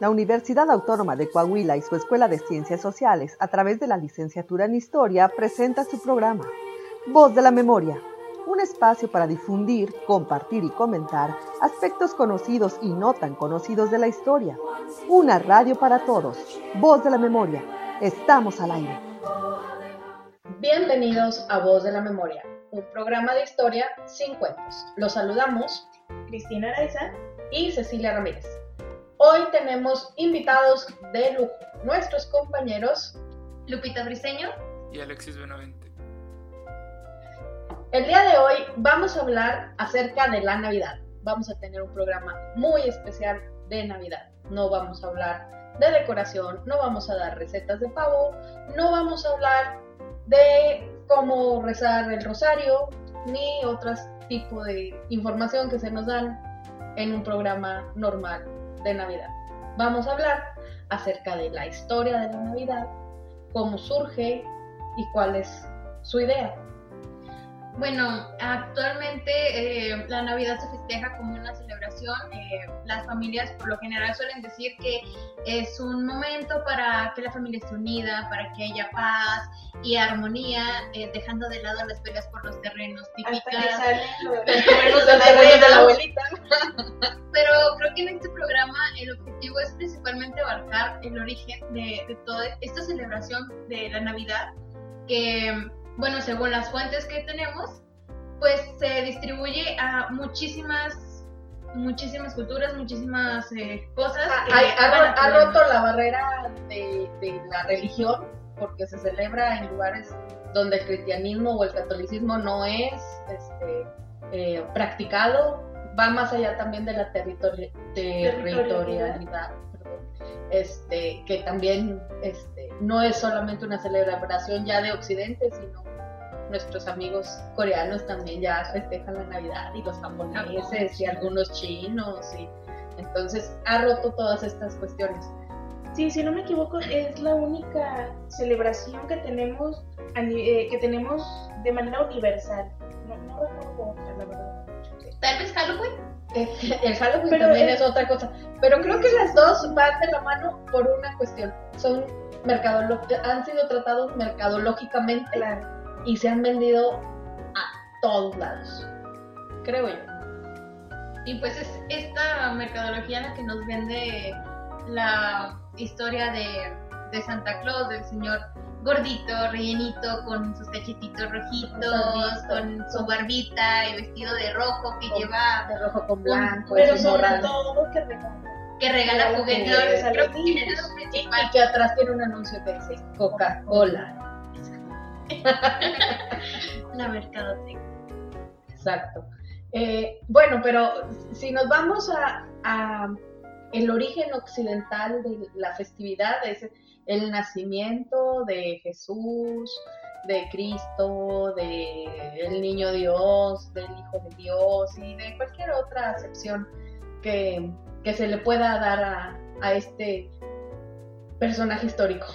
La Universidad Autónoma de Coahuila y su Escuela de Ciencias Sociales, a través de la licenciatura en Historia, presenta su programa Voz de la Memoria, un espacio para difundir, compartir y comentar aspectos conocidos y no tan conocidos de la historia. Una radio para todos. Voz de la Memoria. Estamos al aire. Bienvenidos a Voz de la Memoria, un programa de historia sin cuentos. Los saludamos Cristina Araiza y Cecilia Ramírez. Hoy tenemos invitados de lujo, nuestros compañeros Lupita Briseño y Alexis Benavente. El día de hoy vamos a hablar acerca de la Navidad. Vamos a tener un programa muy especial de Navidad. No vamos a hablar de decoración, no vamos a dar recetas de pavo, no vamos a hablar de cómo rezar el rosario, ni otro tipo de información que se nos dan en un programa normal de Navidad. Vamos a hablar acerca de la historia de la Navidad, cómo surge y cuál es su idea. Bueno, actualmente eh, la Navidad se festeja como una celebración. Eh, las familias por lo general suelen decir que es un momento para que la familia esté unida, para que haya paz y armonía, eh, dejando de lado las peleas por los terrenos típicas. Pero creo que en este programa el objetivo es principalmente abarcar el origen de, de toda esta celebración de la Navidad que bueno, según las fuentes que tenemos, pues se distribuye a muchísimas muchísimas culturas, muchísimas eh, cosas. Ah, ha, roto la barrera de, la religión porque se celebra en lugares donde el cristianismo o el catolicismo no es este, eh, practicado, va más allá también de la territorialidad, este, que también este, no es solamente una celebración ya de Occidente, sino nuestros amigos coreanos también ya festejan la Navidad y los japoneses y algunos chinos y entonces ha roto todas estas cuestiones. Sí, si no me equivoco, es la única celebración que tenemos eh, que tenemos de manera universal. No, no recuerdo otra, la verdad. Tal vez Halloween. El Halloween también es... otra cosa. Pero creo que las dos van de la mano por una cuestión. Son han sido tratados mercadológicamente y se han vendido a todos lados, creo yo. Y pues es esta mercadología la que nos vende la historia de, de Santa Claus, del señor gordito, rellenito, con sus cachetitos rojitos, con su barbita y vestido de rojo que lleva... De rojo con blanco. pero sobre todo que regala. Que regala juguetes. Que Y que atrás tiene un anuncio que dice Coca-Cola la mercadotecnia. Exacto. Eh, bueno, pero si nos vamos a, el origen occidental de la festividad, es el nacimiento de Jesús, de Cristo, de niño Dios, del Hijo de Dios y de cualquier otra acepción que, se le pueda dar a, a este personaje histórico.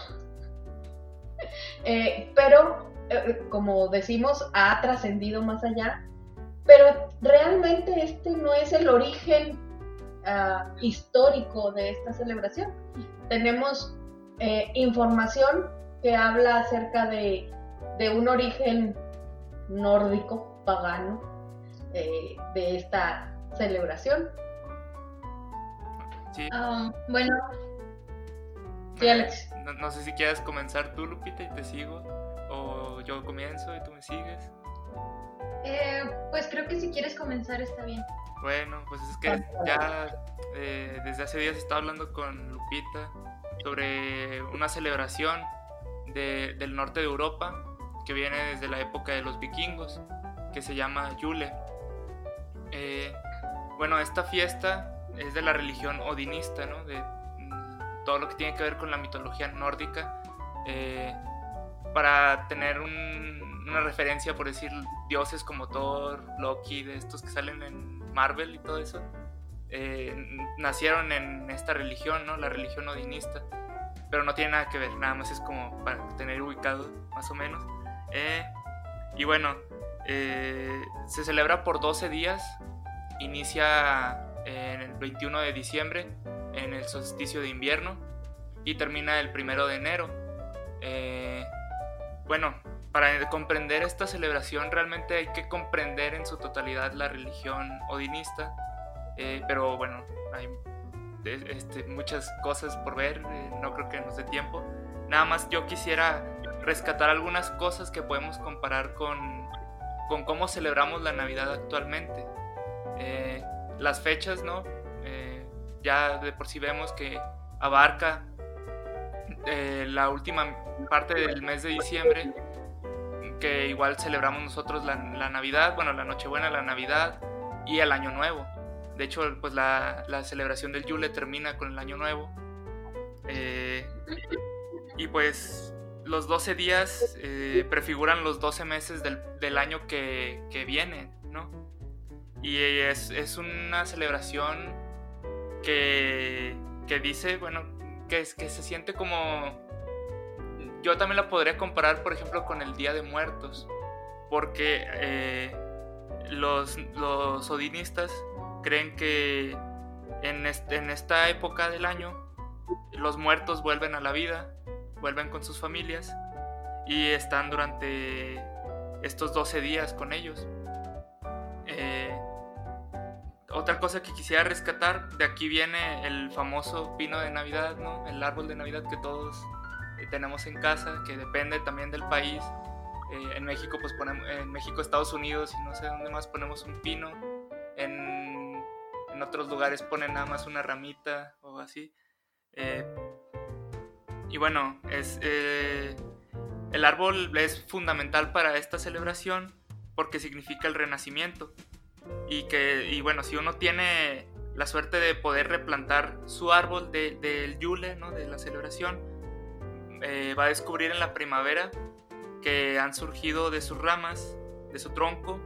Eh, pero, eh, como decimos, ha trascendido más allá. Pero realmente este no es el origen ah, histórico de esta celebración. Tenemos eh, información que habla acerca de, un origen nórdico, pagano, de esta celebración. Ah, bueno. Sí, Alex no, sé si quieres comenzar tú, Lupita, y te sigo. O yo comienzo y tú me sigues. Eh, pues creo que si quieres comenzar está bien. Bueno, pues es que ya eh, desde hace días estaba hablando con Lupita sobre una celebración del norte de Europa que viene desde la época de los vikingos, que se llama Yule. Eh, bueno, esta fiesta es de la religión odinista, ¿no? De, todo lo que tiene que ver con la mitología nórdica, eh, para tener una referencia, por decir, dioses como Thor, Loki, de estos que salen en Marvel y todo eso, eh, nacieron en esta religión, ¿no? La religión odinista, pero no tiene nada que ver, nada más es como para tener ubicado, más o menos. Eh, y bueno, se celebra por 12 días, inicia en el 21 de diciembre en el solsticio de invierno y termina el primero de enero. Eh, bueno, para comprender esta celebración realmente hay que comprender en su totalidad la religión odinista, eh, pero bueno, hay este, muchas cosas por ver, eh, no creo que nos dé tiempo. Nada más yo quisiera rescatar algunas cosas que podemos comparar con, con cómo celebramos la Navidad actualmente. Eh, las fechas, ¿no? Eh, ya de por sí vemos que abarca la última parte del mes de diciembre, que igual celebramos nosotros la, Navidad, bueno, la Nochebuena, la Navidad y el Año Nuevo. De hecho, pues la, celebración del Yule termina con el Año Nuevo. Eh, y pues los 12 días eh, prefiguran los 12 meses del, año que, viene, ¿no? Y es, una celebración que, dice, bueno, que, es, que se siente como... Yo también la podría comparar, por ejemplo, con el Día de Muertos, porque eh, los, los odinistas creen que en, en esta época del año los muertos vuelven a la vida, vuelven con sus familias y están durante estos 12 días con ellos. Eh, otra cosa que quisiera rescatar, de aquí viene el famoso pino de Navidad, ¿no? el árbol de Navidad que todos eh, tenemos en casa, que depende también del país. Eh, en México, pues ponemos, en México, Estados Unidos y no sé dónde más ponemos un pino. En otros lugares ponen nada más una ramita o así. Eh, y bueno, es, el árbol es fundamental para esta celebración porque significa el renacimiento. Y que, y bueno, si uno tiene la suerte de poder replantar su árbol del Yule, ¿no? de la celebración, eh, va a descubrir en la primavera que han surgido de sus ramas, de su tronco,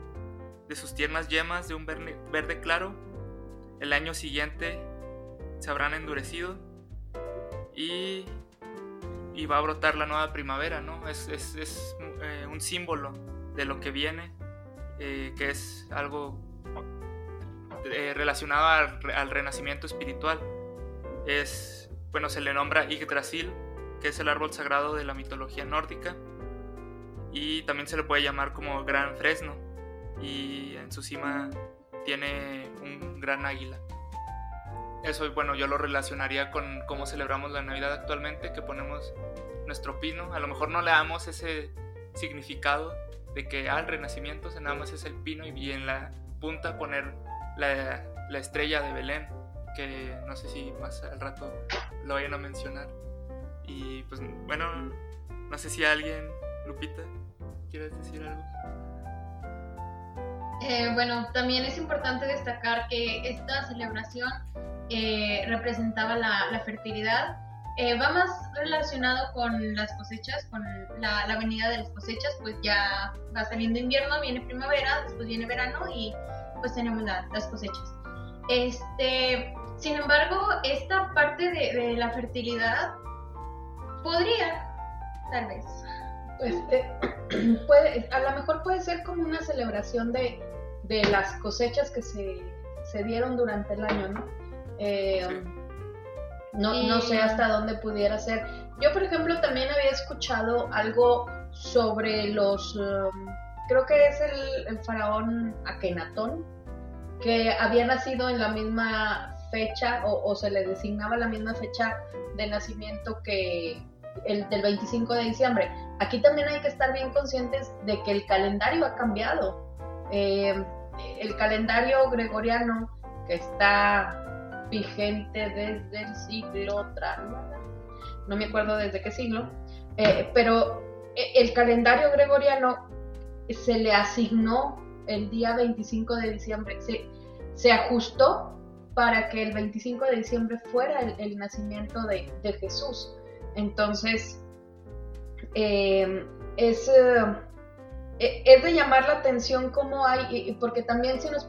de sus tiernas yemas de un verde claro, el año siguiente se habrán endurecido y, y va a brotar la nueva primavera, ¿no? Es, es, eh, un símbolo de lo que viene, eh, que es algo eh, relacionado al, renacimiento espiritual. Es, bueno, se le nombra Yggdrasil, que es el árbol sagrado de la mitología nórdica, y también se le puede llamar como Gran Fresno, y en su cima tiene un gran águila. Eso, bueno, yo lo relacionaría con cómo celebramos la Navidad actualmente, que ponemos nuestro pino. A lo mejor no le damos ese significado de que al renacimiento se nada más es el pino y en la punta poner la, la, estrella de Belén, que no sé si más al rato lo vayan a mencionar. Y pues bueno, no sé si alguien, Lupita, quieres decir algo. Eh, bueno, también es importante destacar que esta celebración eh, representaba la, fertilidad. Eh, va más relacionado con las cosechas, con la, la, venida de las cosechas, pues ya va saliendo invierno, viene primavera, después viene verano y pues tenemos las cosechas. Este, sin embargo, esta parte de, de la fertilidad podría, tal vez. Pues, puede, a lo mejor puede ser como una celebración de, de las cosechas que se, se, dieron durante el año, ¿no? Eh, no, no sé hasta dónde pudiera ser. Yo, por ejemplo, también había escuchado algo sobre los, um, creo que es el, faraón Akenatón, que había nacido en la misma fecha o, se le designaba la misma fecha de nacimiento que el del 25 de diciembre. Aquí también hay que estar bien conscientes de que el calendario ha cambiado. Eh, el calendario gregoriano que está vigente desde el siglo no me acuerdo desde qué siglo, eh, pero eh, el calendario gregoriano se le asignó el día 25 de diciembre, se, se ajustó para que el 25 de diciembre fuera el, nacimiento de, Jesús. Entonces, eh, es e, es de llamar la atención cómo hay, porque también si nos,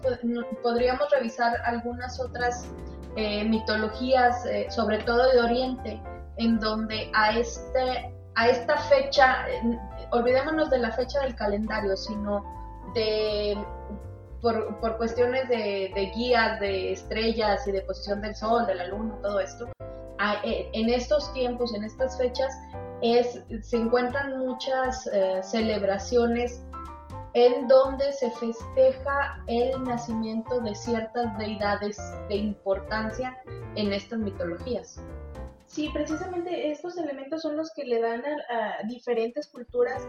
podríamos revisar algunas otras eh, mitologías, eh, sobre todo de Oriente, en donde a, este, a esta fecha, olvidémonos de la fecha del calendario, sino de, por, por cuestiones de, de guías, de estrellas y de posición del sol, de la luna, todo esto, eh, en estos tiempos, en estas fechas, es, se encuentran muchas eh, celebraciones en donde se festeja el nacimiento de ciertas deidades de importancia en estas mitologías. Sí, precisamente estos elementos son los que le dan a, diferentes culturas,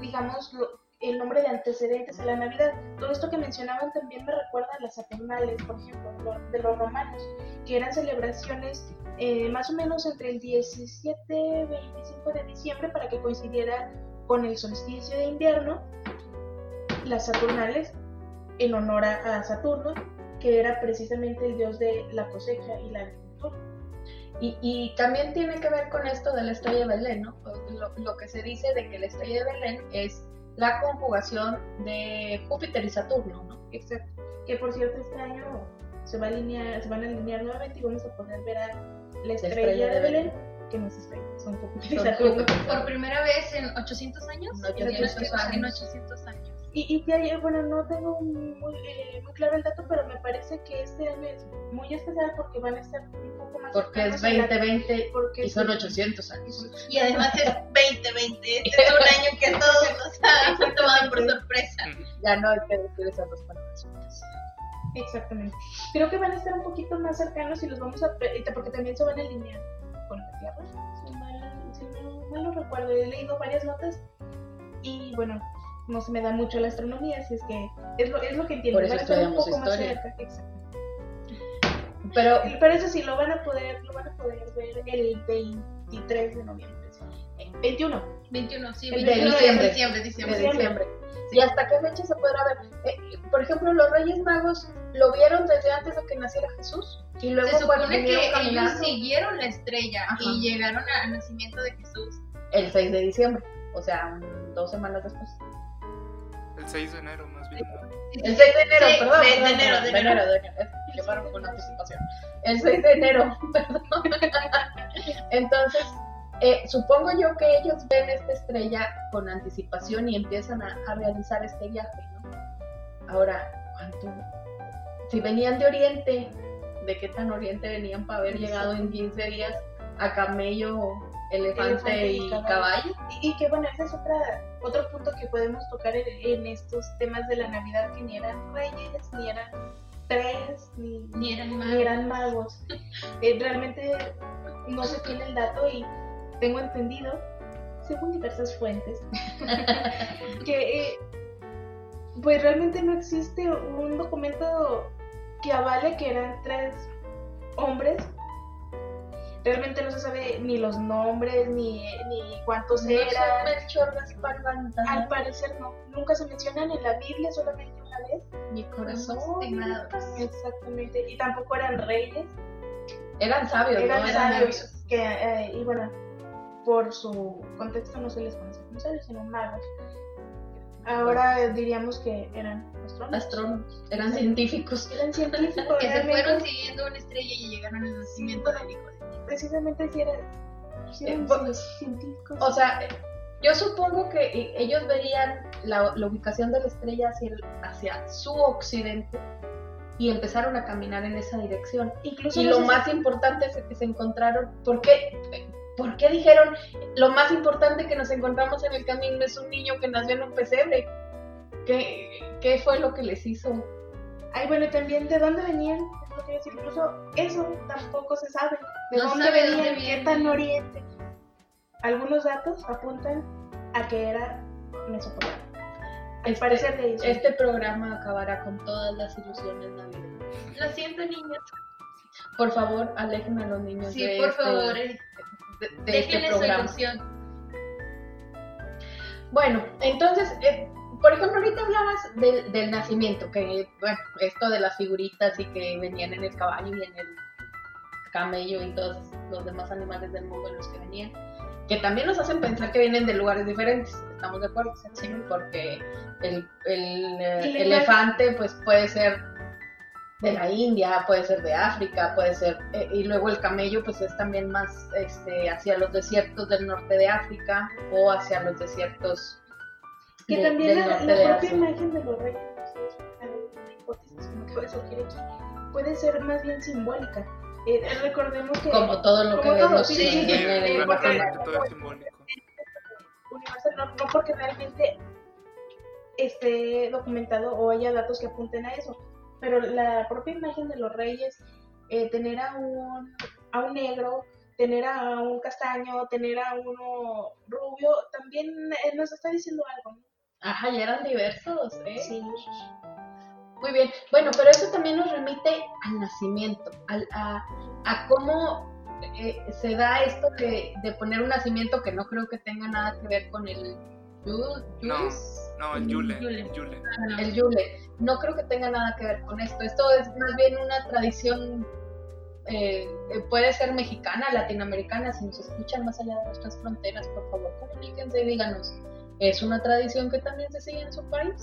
digamos, lo- el nombre de antecedentes a la Navidad. Todo esto que mencionaban también me recuerda a las Saturnales, por ejemplo, lo- de los romanos, que eran celebraciones eh, más o menos entre el 17 y 25 de diciembre para que coincidiera con el solsticio de invierno, las Saturnales, en honor a, Saturno, que era precisamente el dios de la cosecha y la. Y, y también tiene que ver con esto de la estrella de Belén, ¿no? Lo, lo que se dice de que la estrella de Belén es la conjugación de Júpiter y Saturno, ¿no? Exacto. Que por cierto este año se va a alinear, se van a alinear nuevamente y vamos a poder ver a la estrella, estrella de de Belén, Belén. que no es estrella, son Júpiter y Saturno. Por primera vez en 800 años. En 800 En años. 800 años. Y, y que hay- bueno, no tengo muy, eh, muy claro el dato, pero me parece que este año es muy especial porque van a estar un poco más Porque es cercanos a la- 2020 porque y son sí. 800 años. Y además es 2020. Este es un año que a todos nos ha fue tomado por sorpresa. Ya no hay que decir esas dos palabras juntas. Exactamente. Creo que van a estar un poquito más cercanos y los vamos a... Porque también se van a alinear con la Tierra. Si, mal, si no mal lo recuerdo, he leído varias notas y bueno, no se me da mucho la astronomía, así es que es lo, es lo que entiendo. Por eso estudiamos historia. Pero Pero eso sí, lo van a poder, lo van a poder ver el 23 de noviembre. ¿sí? Eh, 21. 21, sí, El 21 de diciembre. diciembre, de diciembre. diciembre. ¿Y hasta qué fecha se podrá ver? Eh, por ejemplo, los Reyes Magos lo vieron desde antes de que naciera Jesús y luego Se supone que ellos siguieron la estrella Ajá. y llegaron al nacimiento de Jesús. el 6 de diciembre, o sea, dos semanas después. El 6 de enero, más bien. El 6 de enero, Sí, perdón. de- de perdón, enero, perdón, de enero. de enero. Llevaron con anticipación. El 6 de enero, perdón. Entonces, eh, supongo yo que ellos ven esta estrella con anticipación y empiezan a, a realizar este viaje, ¿no? Ahora, ¿cuánto? Si venían de Oriente, ¿de qué tan Oriente venían para haber llegado en 15 días a camello, elefante, Elefante y caballo? caballo? Y, y que bueno, ese es otra, otro punto que podemos tocar en, estos temas de la Navidad, que ni eran reyes, ni eran tres, ni, Ni eran ni magos. eran magos. Eh, realmente no se tiene el dato y tengo entendido, según diversas fuentes, que eh, pues realmente no existe un documento que avale que eran tres hombres. Realmente no se sabe ni los nombres, ni, ni cuántos No eran. Melchor, Gaspar. Al parecer no, nunca se mencionan en la Biblia, solamente una vez. Mi corazón. Estimados. Exactamente, y tampoco eran reyes, Eran sabios, eran ¿no? sabios, que, eh, y bueno, por su contexto no se les conoce como sabios, sino magos. Ahora diríamos que eran astrónomos. astrónomos, eran científicos. Eran científicos, Que se fueron siguiendo una estrella y llegaron al nacimiento de Dios. Precisamente si eran, si eran Eh, pues, científicos. O sea, yo supongo que eh, ellos verían la, la ubicación de la estrella hacia, el- hacia su occidente y empezaron a caminar en esa dirección. Incluso Y no lo si- más importante es que se encontraron, ¿por qué? ¿Por qué dijeron lo más importante que nos encontramos en el camino es un niño que nació en un pesebre? ¿Qué, qué fue lo que les hizo? Ay, bueno, también de dónde venían, incluso eso tampoco se sabe. ¿De No dónde venían? ¿Qué tan oriente? Algunos datos apuntan a que era Mesopotamia. Al Este- parecer de eso. Este programa acabará con todas las ilusiones navideñas. Lo siento, niños. Por favor, alejen a los niños Sí, de por este- favor, eh, de, de este déjenle su programa. ilusión. Bueno, entonces, eh, por ejemplo, ahorita hablabas del, del nacimiento, que, bueno, esto de las figuritas y que venían en el caballo y en el camello y todos los demás animales del mundo en los que venían, que también nos hacen pensar que vienen de lugares diferentes, ¿estamos de acuerdo? Sí, porque el, el, eh, El elefante pues puede ser de la India, puede ser de África, puede ser, eh, y luego el camello pues es también más este, hacia los desiertos del norte de África o hacia los desiertos que de- también la, la propia imagen de los reyes. ¿no? Sí, puede surgir aquí, puede ser más bien simbólica. Eh, recordemos que... Como todo lo que como vemos sí, sí, sí, todo es simbólico. universal, no, no porque realmente esté documentado o haya datos que apunten a eso, pero la propia imagen de los reyes, eh, tener a un, a un negro, tener a un castaño, tener a uno rubio, también eh, nos está diciendo algo. ¿no? Ajá, ya eran diversos, ¿eh? Sí. Muy bien. Bueno, pero eso también nos remite al nacimiento, al, a, a cómo eh, se da esto de, de poner un nacimiento que no creo que tenga nada que ver con el Yul- No. El Yule. Yule. el Yule. el Yule. No creo que tenga nada que ver con esto. Esto es más bien una tradición, eh, eh, puede ser mexicana, latinoamericana. Si nos escuchan más allá de nuestras fronteras, por favor, comuníquense y díganos. ¿Es una tradición que también se sigue en su país?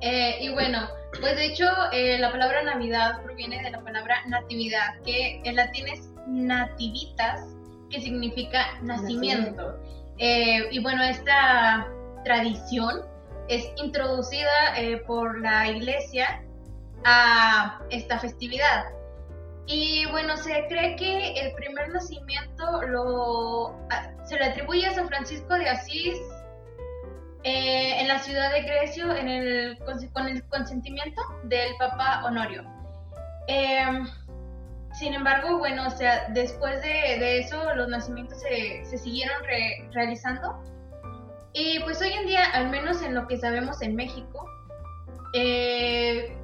Eh, y bueno, pues de hecho eh, la palabra Navidad proviene de la palabra natividad, que en latín es nativitas, que significa nacimiento. Eh, y bueno, esta tradición es introducida por la iglesia a esta festividad. Y bueno, se cree que el primer nacimiento lo, se le atribuye a San Francisco de Asís eh, en la ciudad de Grecio en el, con, el consentimiento del Papa Honorio. Em, sin embargo, bueno, o sea, después de, de eso los nacimientos se, se siguieron re- realizando. Y pues hoy en día, al menos en lo que sabemos en México, eh,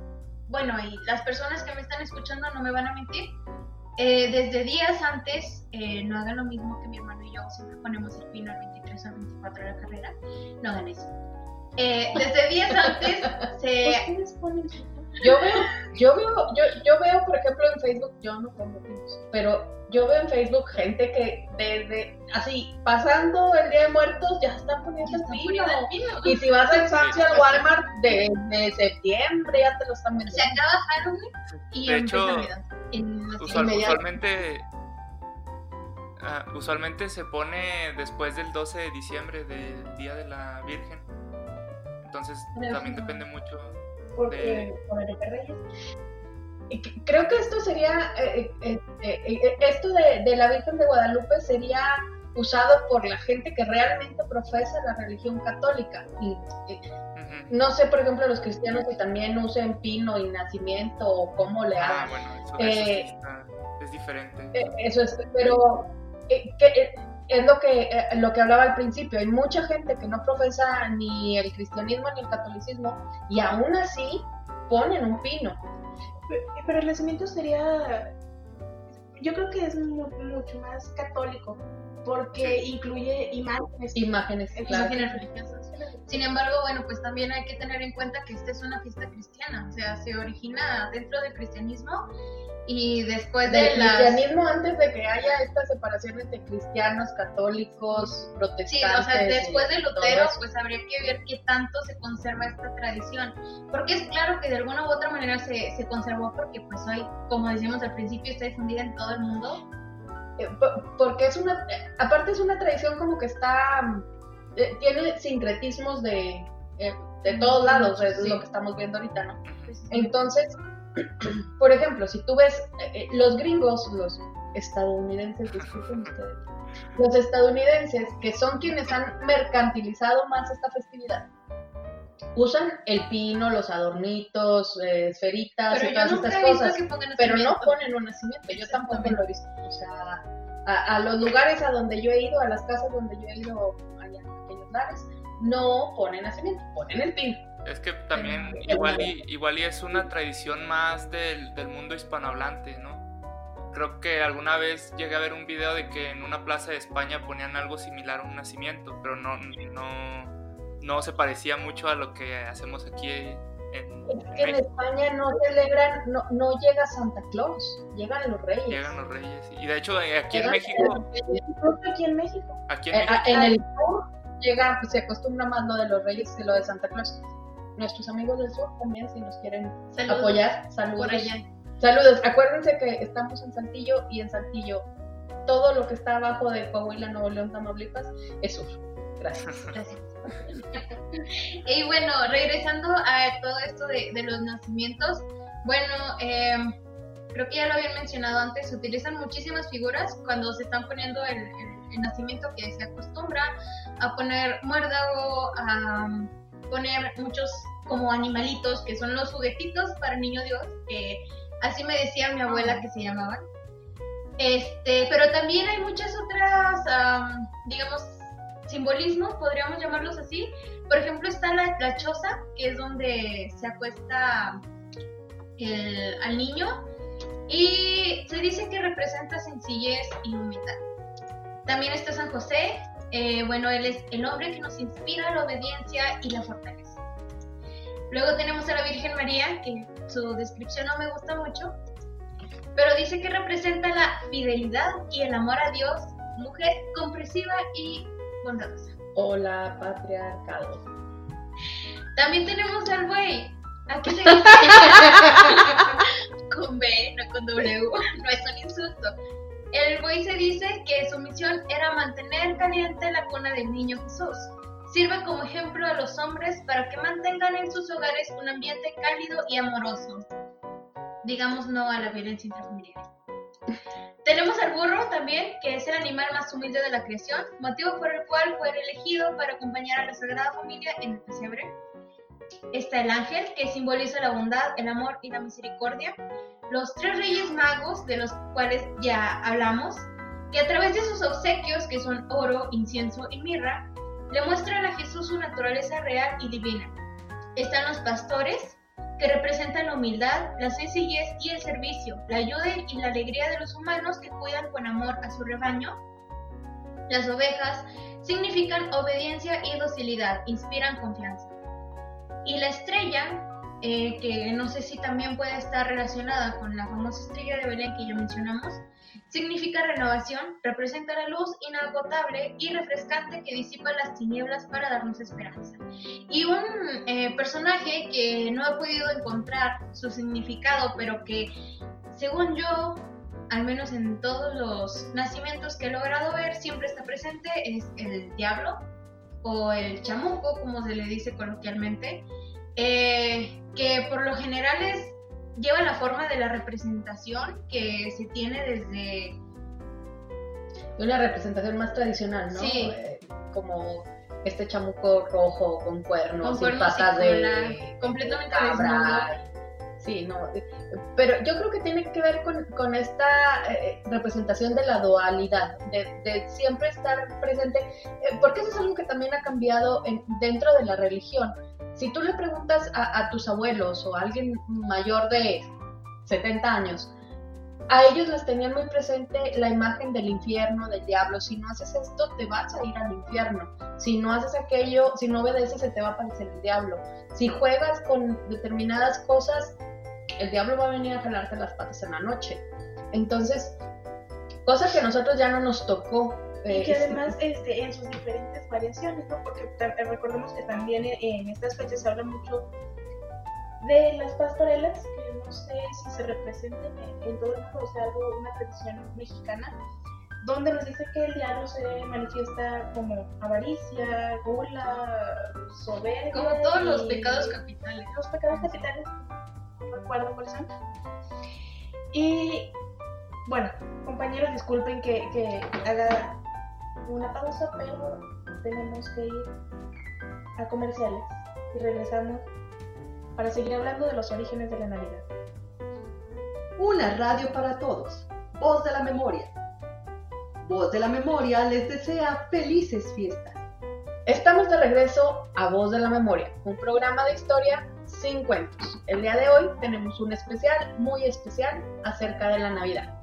bueno, y las personas que me están escuchando no me van a mentir, eh, desde días antes, eh, no hagan lo mismo que mi hermano y yo, siempre ponemos el pino al 23 o al 24 de la carrera, no hagan eso. Eh, desde días antes se... Ustedes ponen su- Yo veo, yo veo, yo, yo veo, por ejemplo, en Facebook, yo no pongo pinos, pero yo veo en Facebook gente que desde así, pasando el Día de Muertos, ya están poniendo están pino. pino. Y si vas al Sam's al Walmart desde septiembre ya te lo están Se vendiendo. acaba Halloween y De hecho. En los Usual- usualmente, ah, usualmente se pone después del 12 de diciembre del Día de la Virgen. Entonces Pero- también depende mucho. porque de- por el de Reyes. Creo que esto sería, eh, eh, eh, esto de, de la Virgen de Guadalupe sería usado por la gente que realmente profesa la religión católica. Y, no sé, por ejemplo, los cristianos que también usen pino y nacimiento o cómo le Ah, hagan. bueno, eso, eso sí está- es diferente. Eso es, pero eh, que, eh, es lo que, eh, lo que hablaba al principio. Hay mucha gente que no profesa ni el cristianismo ni el catolicismo y aún así ponen un pino. Pero- Pero el nacimiento sería, yo creo que es mu- mucho más católico, porque incluye imágenes. Imágenes, claro. imágenes religiosas. Sin embargo, bueno, pues también hay que tener en cuenta que esta es una fiesta cristiana, o sea, se origina dentro del cristianismo y después de Del las... cristianismo antes de que haya esta separación entre cristianos, católicos, protestantes. Sí, o sea, después de Lutero, pues habría que ver qué tanto se conserva esta tradición. Porque es claro que de alguna u otra manera se, se conservó porque pues hoy, como decimos al principio, está difundida en todo el mundo. Eh, po- porque es una, aparte es una tradición como que está, eh, tiene sincretismos de, eh, de todos lados, es Sí. lo que estamos viendo ahorita, ¿no? Pues, Entonces, por ejemplo, si tú ves eh, eh, los gringos, los estadounidenses, disculpen ustedes, los estadounidenses, que son quienes han mercantilizado más esta festividad, usan el pino, los adornitos, eh, esferitas pero y todas estas cosas pero no ponen un nacimiento, yo tampoco lo he visto. O sea, a, a los lugares a donde yo he ido, a las casas donde yo he ido, allá en aquellos lares, no ponen nacimiento, ponen el pino. Es que también igual y, igual y es una tradición más del, del mundo hispanohablante, ¿no? Creo que alguna vez llegué a ver un video de que en una plaza de España ponían algo similar a un nacimiento, pero no, no, no se parecía mucho a lo que hacemos aquí en, en Es que en México. España no celebran, no, no llega Santa Claus, llegan los reyes. Llegan los reyes. Y de hecho eh, aquí en Llegan México, reyes, Incluso aquí en México. aquí en Eh, México, a- en el sur llega, pues, se acostumbra más lo de los reyes que lo de Santa Claus. Nuestros amigos del sur también, si nos quieren Saludos apoyar, saludos. por allá. Saludos, acuérdense que estamos en Saltillo y en Saltillo todo lo que está abajo de Coahuila, Nuevo León, Tamaulipas es sur. Gracias. Gracias. y bueno, regresando a todo esto de, de los nacimientos, Bueno, eh, creo que ya lo habían mencionado antes, se utilizan muchísimas figuras cuando se están poniendo el, el nacimiento que se acostumbra a poner muérdago, a poner muchos como animalitos que son los juguetitos para niño Dios, que así me decía mi abuela que se llamaban. Este, pero también hay muchas otras, digamos, simbolismos, podríamos llamarlos así. Por ejemplo, está la, la choza, que es donde se acuesta el, al niño, y se dice que representa sencillez y humildad. También está San José, eh, bueno, él es el hombre que nos inspira la obediencia y la fortaleza. Luego tenemos a la Virgen María, que su descripción no me gusta mucho, pero dice que representa la fidelidad y el amor a Dios, mujer comprensiva y bondadosa. Hola, patriarcado. También tenemos al buey. Aquí se con B, no con W, no es un insulto. El buey se dice que su misión era mantener caliente la cuna del niño Jesús. Sirve como ejemplo a los hombres para que mantengan en sus hogares un ambiente cálido y amoroso. Digamos no a la violencia intrafamiliar. Tenemos al burro también, que es el animal más humilde de la creación, motivo por el cual fue elegido para acompañar a la Sagrada Familia en el pesebre. Está el ángel, que simboliza la bondad, el amor y la misericordia. Los tres reyes magos, de los cuales ya hablamos, que a través de sus obsequios, que son oro, incienso y mirra, le muestran a Jesús su naturaleza real y divina. Están los pastores, que representan la humildad, la sencillez y el servicio, la ayuda y la alegría de los humanos que cuidan con amor a su rebaño. Las ovejas significan obediencia y docilidad, inspiran confianza. Y la estrella, eh, que no sé si también puede estar relacionada con la famosa estrella de Belén que ya mencionamos, significa renovación, representa la luz inagotable y refrescante que disipa las tinieblas para darnos esperanza. Y un eh, personaje que no he podido encontrar su significado, pero que según yo, al menos en todos los nacimientos que he logrado ver, siempre está presente, es el diablo o el chamuco, como se le dice coloquialmente, eh, que por lo general es, lleva la forma de la representación que se tiene desde... Una representación más tradicional, ¿no? Sí. Eh, como este chamuco rojo con cuernos Con y cuernos y patas de completamente cabra. Sí, no. eh, Pero yo creo que tiene que ver con, con esta eh, representación de la dualidad, de, de siempre estar presente, eh, porque eso es algo que también ha cambiado en- dentro de la religión. Si tú le preguntas a, a tus abuelos o a alguien mayor de 70 años, a ellos les tenían muy presente la imagen del infierno, del diablo. Si no haces esto, te vas a ir al infierno. Si no haces aquello, si no obedeces, se te va a aparecer el diablo. Si juegas con determinadas cosas, el diablo va a venir a jalarte las patas en la noche. Entonces, cosa que a nosotros ya no nos tocó. Y eh, que además este, en sus diferentes variaciones, ¿no? Porque eh, recordemos que también en, en estas fechas se habla mucho de las pastorelas, que no sé si se representen en, todo el mundo, o sea, algo, una tradición mexicana, donde nos dice que el diablo se manifiesta como avaricia, gula, soberbia. Como todos los pecados capitales. los pecados capitales, no recuerdo cuáles son. Y bueno, compañeros, disculpen que, que haga una pausa, pero tenemos que ir a comerciales y regresamos para seguir hablando de los orígenes de la Navidad. Una radio para todos. Voz de la memoria. Voz de la memoria les desea felices fiestas. Estamos de regreso a Voz de la Memoria, un programa de historia sin cuentos. El día de hoy tenemos un especial, muy especial, acerca de la Navidad.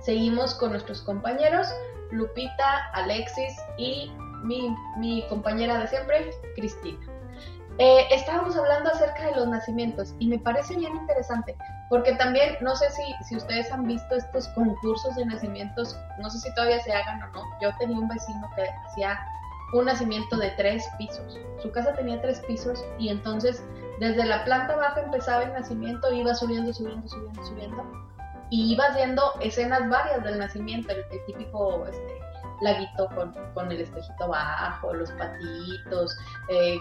Seguimos con nuestros compañeros, Lupita, Alexis y mi, mi compañera de siempre, Cristina. Eh, estábamos hablando acerca de los nacimientos y me parece bien interesante porque también no sé si, si ustedes han visto estos concursos de nacimientos, no sé si todavía se hagan o no. Yo tenía un vecino que hacía un nacimiento de tres pisos. Su casa tenía tres pisos y entonces desde la planta baja empezaba el nacimiento, iba subiendo, subiendo, subiendo, subiendo y ibas viendo escenas varias del nacimiento, el, el típico este, laguito con, con el espejito abajo, los patitos, eh,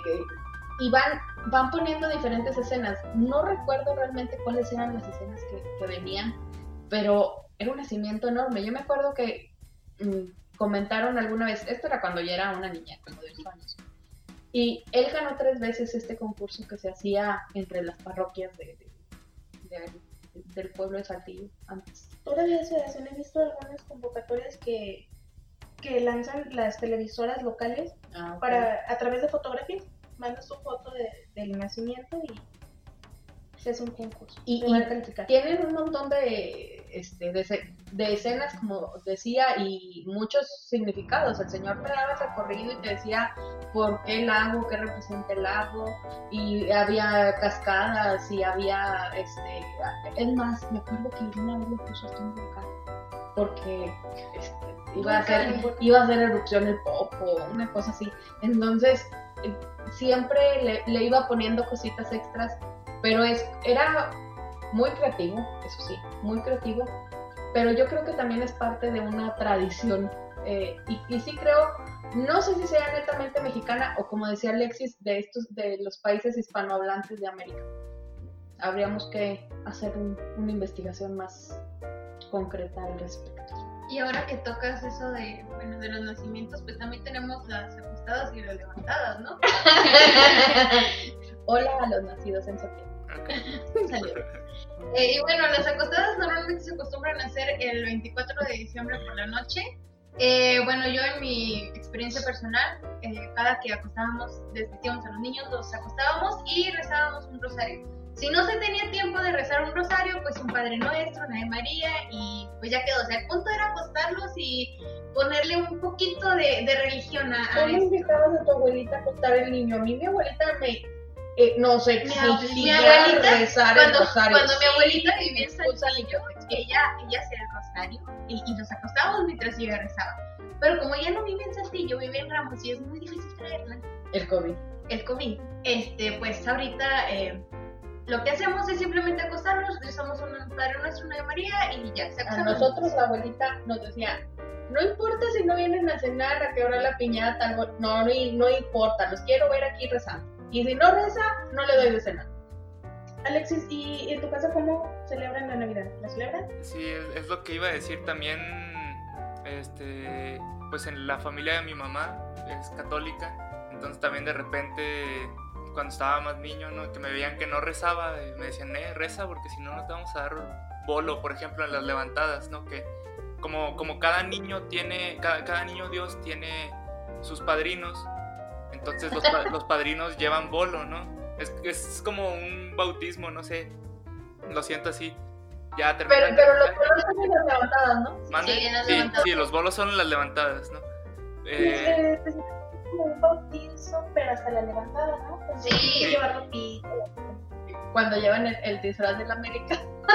y van, van poniendo diferentes escenas. No recuerdo realmente cuáles eran las escenas que, que venían, pero era un nacimiento enorme. Yo me acuerdo que mm, comentaron alguna vez, esto era cuando ya era una niña, como de 8 años, y él ganó tres veces este concurso que se hacía entre las parroquias de, de- de- del pueblo de Saltillo antes. Todavía se hacen, he visto algunas convocatorias que, que lanzan las televisoras locales Ah, ok. para a través de fotografías. Mandas tu foto de- del nacimiento y hace un concurso. Y-. Tienen un montón de, este, de, ce- de escenas, como decía, y muchos significados. El Señor te daba el recorrido y te decía por qué el lago, qué representa el lago, y había cascadas, y había, este, es más, me acuerdo que una vez le puso hasta un volcán, porque este, iba, a hacer, iba a hacer erupción el popo, una cosa así. Entonces, eh, siempre le, le iba poniendo cositas extras pero es, era muy creativo, eso sí, muy creativo, pero yo creo que también es parte de una tradición. eh, y, y sí creo, no sé si sea netamente mexicana o como decía Alexis, de estos, de los países hispanohablantes de América. Habríamos que hacer un- una investigación más concreta al respecto. Y ahora que tocas eso de, bueno, de los nacimientos, pues también tenemos las acostadas y las levantadas, ¿no? Hola a los nacidos en septiembre. Eh, y bueno, las acostadas normalmente se acostumbran a hacer el 24 de diciembre por la noche. Eh, bueno, yo en mi experiencia personal, eh, cada que acostábamos, desvestíamos a los niños, los acostábamos y rezábamos un rosario. Si no se tenía tiempo de rezar un rosario, pues un Padre Nuestro, una de María y pues ya quedó. O sea, el punto era acostarlos y ponerle un poquito de, de religión a, a ¿Cómo esto. invitabas a tu abuelita a acostar el niño? A mí mi abuelita me eh, nos exigía abuelita, rezar cuando, el rosario. cuando mi abuelita vivía en ni Saltillo, ella, ella hacía el rosario y, y nos acostábamos mientras ella rezaba. Pero como ella no vive en Saltillo, vive en Ramos y es muy difícil traerla, El COVID. el COVID, este, pues ahorita eh, lo que hacemos es simplemente acostarnos, rezamos un Padre Nuestro, una de María y ya, se A nosotros la abuelita nos decía, no importa si no vienen a cenar, a hora la piñata, no, no, no importa, los quiero ver aquí rezando. Y si no reza, no le doy de cenar. Alexis, ¿y en tu casa cómo celebran la Navidad? ¿La celebran? Sí, es, es lo que iba a decir también. Este, pues en la familia de mi mamá es católica, entonces también de repente cuando estaba más niño, ¿no? que me veían que no rezaba, eh, me decían, eh, reza porque si no no te vamos a dar bolo, por ejemplo, en las levantadas, ¿no? Que como, como cada niño tiene, cada, cada niño Dios tiene sus padrinos, entonces los, pa- los padrinos llevan bolo, ¿no? Es, es como un bautismo, no sé, lo siento así. Ya Pero, terminan. pero los colores son en las levantadas, ¿no? ¿Mande? Sí, en las sí, levantadas. sí, los bolos son las levantadas, ¿no? Eh, es como un bautizo, pero hasta la levantada, ¿no? Pues, Sí. hay que llevar ropita. Cuando llevan el, el disfraz de la América.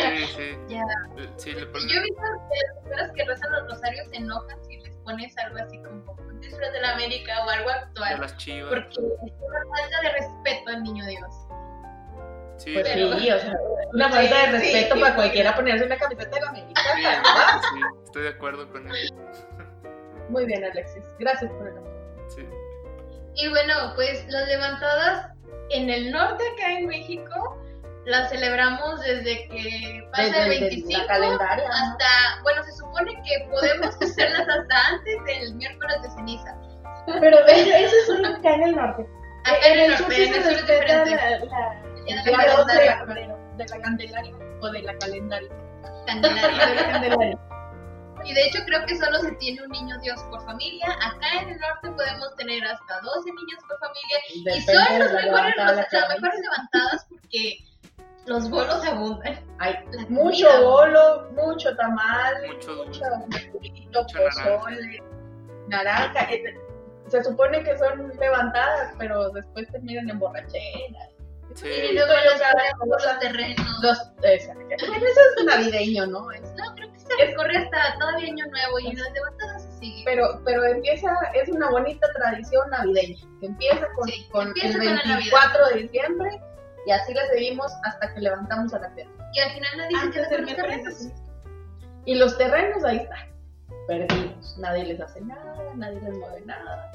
sí, sí. Ya. Eh, Sí, le ponen- Yo he visto que las personas que rezan los rosarios se enojan si pones algo así como un disfraz de la América o algo de actual. las chivas. Porque es una falta de respeto al niño Dios. Sí, Pues sí, sí, o sea, una falta de sí. respeto para cualquiera ponerse una camiseta de la América. sí, estoy de acuerdo con él. Muy bien, Alexis. Gracias por el Sí. Y bueno, pues las levantadas en el norte acá en México las celebramos desde que pasa Desde- el desde 25 la calendaria. ¿no? hasta, bueno, se supone que podemos hacerlas hasta antes del miércoles de ceniza. Pero eso, eso es solo acá en el norte. Acá en el norte, sur sí en se el sur es diferente. la, la- la día 12 de la Candelaria o de la calendaria. Candelaria. de la Candelaria. Y de hecho creo que solo se tiene un niño Dios por familia. Acá en el norte podemos tener hasta 12 niños por familia. y son los la mejores, los- la las mejores levantadas porque los bolos abundan. Hay mucho bolo, mucho tamal, Mucho mucho burrito, Mucha naranja. pozole, naranja. eh, Se supone que son levantadas, pero después terminan en borrachera. Y Sí, luego yo los, los terrenos. Los, bueno, eso es navideño, ¿no? Es- No, creo que se corre hasta todavía año nuevo y las levantadas se siguen. pero, pero empieza, es una bonita tradición navideña, que empieza con, Sí, con empieza el con la 24 de diciembre y así la seguimos hasta que levantamos a la tierra. Y al final nadie los miércoles de terrenos. Y los terrenos ahí están, perdidos. Nadie les hace nada, nadie les mueve nada.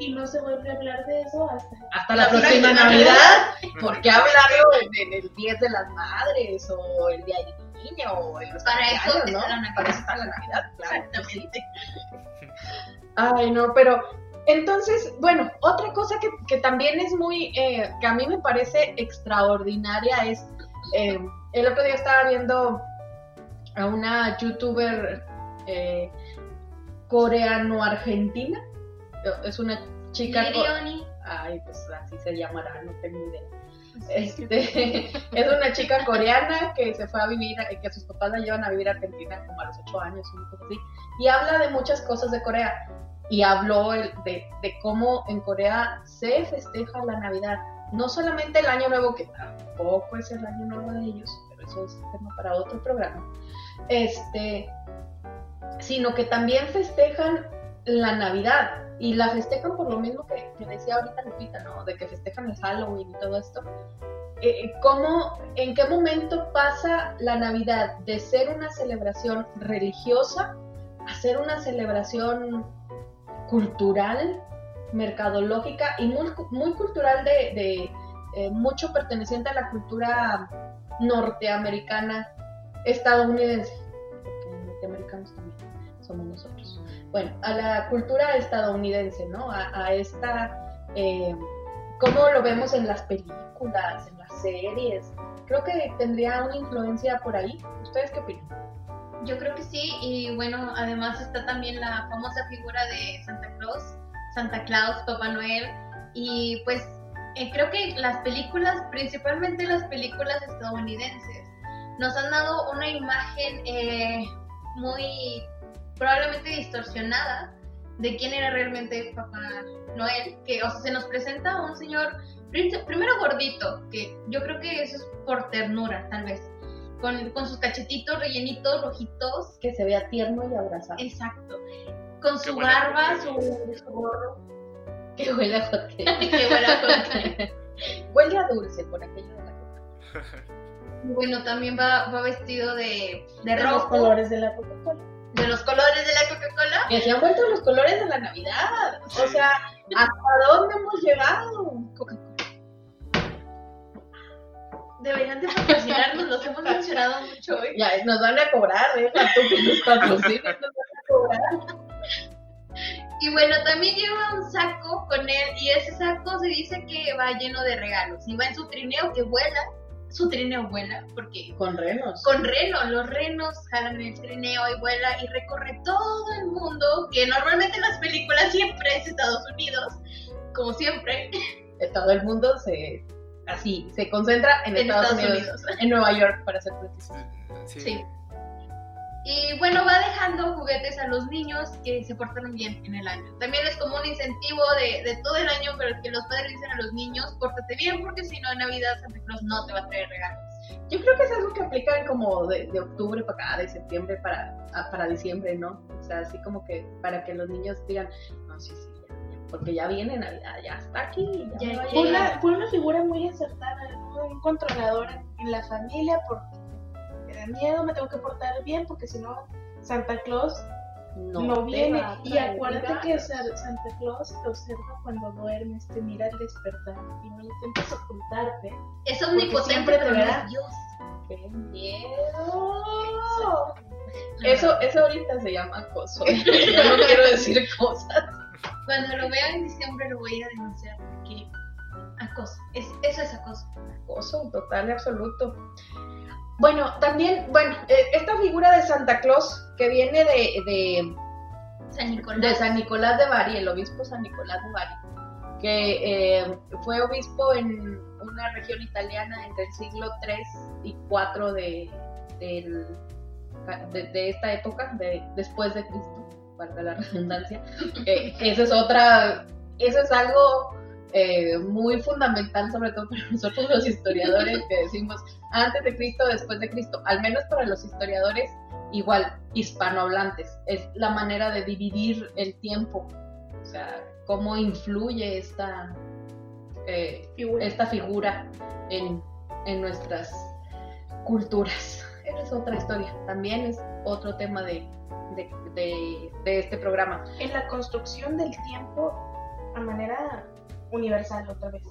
y no se vuelve a hablar de eso hasta, hasta la próxima Navidad. ¿Por qué hablarlo en, el 10 de las Madres o el Día del Niño o en los Para eso ¿no? está la Navidad. Para eso está la Navidad, claro. Exactamente. Ay, no, pero entonces, bueno, otra cosa que, que también es muy, eh, que a mí me parece extraordinaria es, eh, el otro día estaba viendo a una youtuber eh, coreano-argentina, es una chica... Ay, pues así se llamará, no tengo idea. Este, es una chica coreana que se fue a vivir, eh, que sus papás la llevan a vivir a Argentina como a los ocho años, una cosa así, y habla de muchas cosas de Corea. Y habló de, cómo en Corea se festeja la Navidad. No solamente el Año Nuevo, que tampoco es el Año Nuevo de ellos, pero eso es tema para otro programa. Este, sino que también festejan la Navidad. Y la festejan por lo mismo que, decía ahorita Lupita, ¿no? De que festejan el Halloween y todo esto. Eh, ¿cómo, ¿En qué momento pasa la Navidad de ser una celebración religiosa a ser una celebración cultural, mercadológica y muy, muy cultural de, de, eh, mucho perteneciente a la cultura norteamericana, estadounidense? Porque norteamericanos también somos nosotros bueno, a la cultura estadounidense, ¿no? A, esta, eh, cómo lo vemos en las películas, en las series. Creo que tendría una influencia por ahí. ¿Ustedes qué opinan? Yo creo que sí, y bueno, además está también la famosa figura de Santa Claus, Santa Claus, Papá Noel, y pues eh, creo que las películas, principalmente las películas estadounidenses, nos han dado una imagen eh, muy probablemente distorsionada de quién era realmente Papá Noel, que o sea, se nos presenta un señor prim- primero gordito, que yo creo que eso es por ternura, tal vez, con, con sus cachetitos rellenitos, rojitos, Que se vea tierno y abrazado. exacto, con su buena barba, su, su gorro, Que huele a hot que buena cosa. huele a dulce por aquello de la coca. Bueno, también va, va vestido de, de de los colores de la Coca-Cola. de los colores de la Coca-Cola. Que se han vuelto los colores de la Navidad. O sea, ¿hasta dónde hemos llegado? Coca-Cola. Deberían de patrocinarnos, los hemos mencionado mucho hoy. Ya, nos van a cobrar, deja tú que nos patrocinen, nos van a cobrar. Y bueno, también lleva un saco con él y ese saco se dice que va lleno de regalos. Y va en su trineo que vuela, su trineo vuela, porque Con renos. con reno, los renos jalan el trineo y vuela y recorre todo el mundo, que normalmente en las películas siempre es Estados Unidos, como siempre, Eh, Todo el mundo se así se concentra en, en Estados, Estados Unidos, Unidos. en Nueva York para ser precisos. Sí. Sí. Y bueno, va dejando juguetes a los niños que se portaron bien en el año. También es como un incentivo de, de todo el año, pero que los padres dicen a los niños, pórtate bien porque si no en Navidad Santa Claus no te va a traer regalos. Yo creo que es algo que aplican como de, de octubre para acá, de septiembre para, a- para diciembre, ¿no? O sea, así como que para que los niños digan, no, sí, sí, porque ya viene Navidad, ya está aquí, ya, Ya. Fue llegar". una, fue una figura muy acertada, un controlador en, la familia porque me da miedo, me tengo que portar bien porque si no Santa Claus no, viene. Y acuérdate que Santa Claus te observa cuando duermes, te mira al despertar y no intentes ocultarte. Es omnipotente, siempre te verá. Dios. ¡Qué miedo! Eso, eso ahorita se llama acoso. Yo no quiero decir cosas. Cuando lo vea en diciembre lo voy a denunciar porque acoso. Es, eso es acoso. Acoso total y absoluto. Bueno, también, bueno, eh, esta figura de Santa Claus que viene de, de, San Nicolás. de San Nicolás de Bari, el obispo San Nicolás de Bari, que eh, fue obispo en una región italiana entre el siglo 3 y 4 de, de, de esta época, de, después de Cristo, valga la redundancia. Eh, esa es otra, eso es algo eh, muy fundamental, sobre todo para nosotros los historiadores, que decimos antes de Cristo, después de Cristo, al menos para los historiadores igual hispanohablantes, es la manera de dividir el tiempo, o sea, cómo influye esta, eh, Figura. esta figura en, en nuestras culturas. Es otra historia, también es otro tema de, de, de- de este programa. En la construcción del tiempo a manera universal otra vez.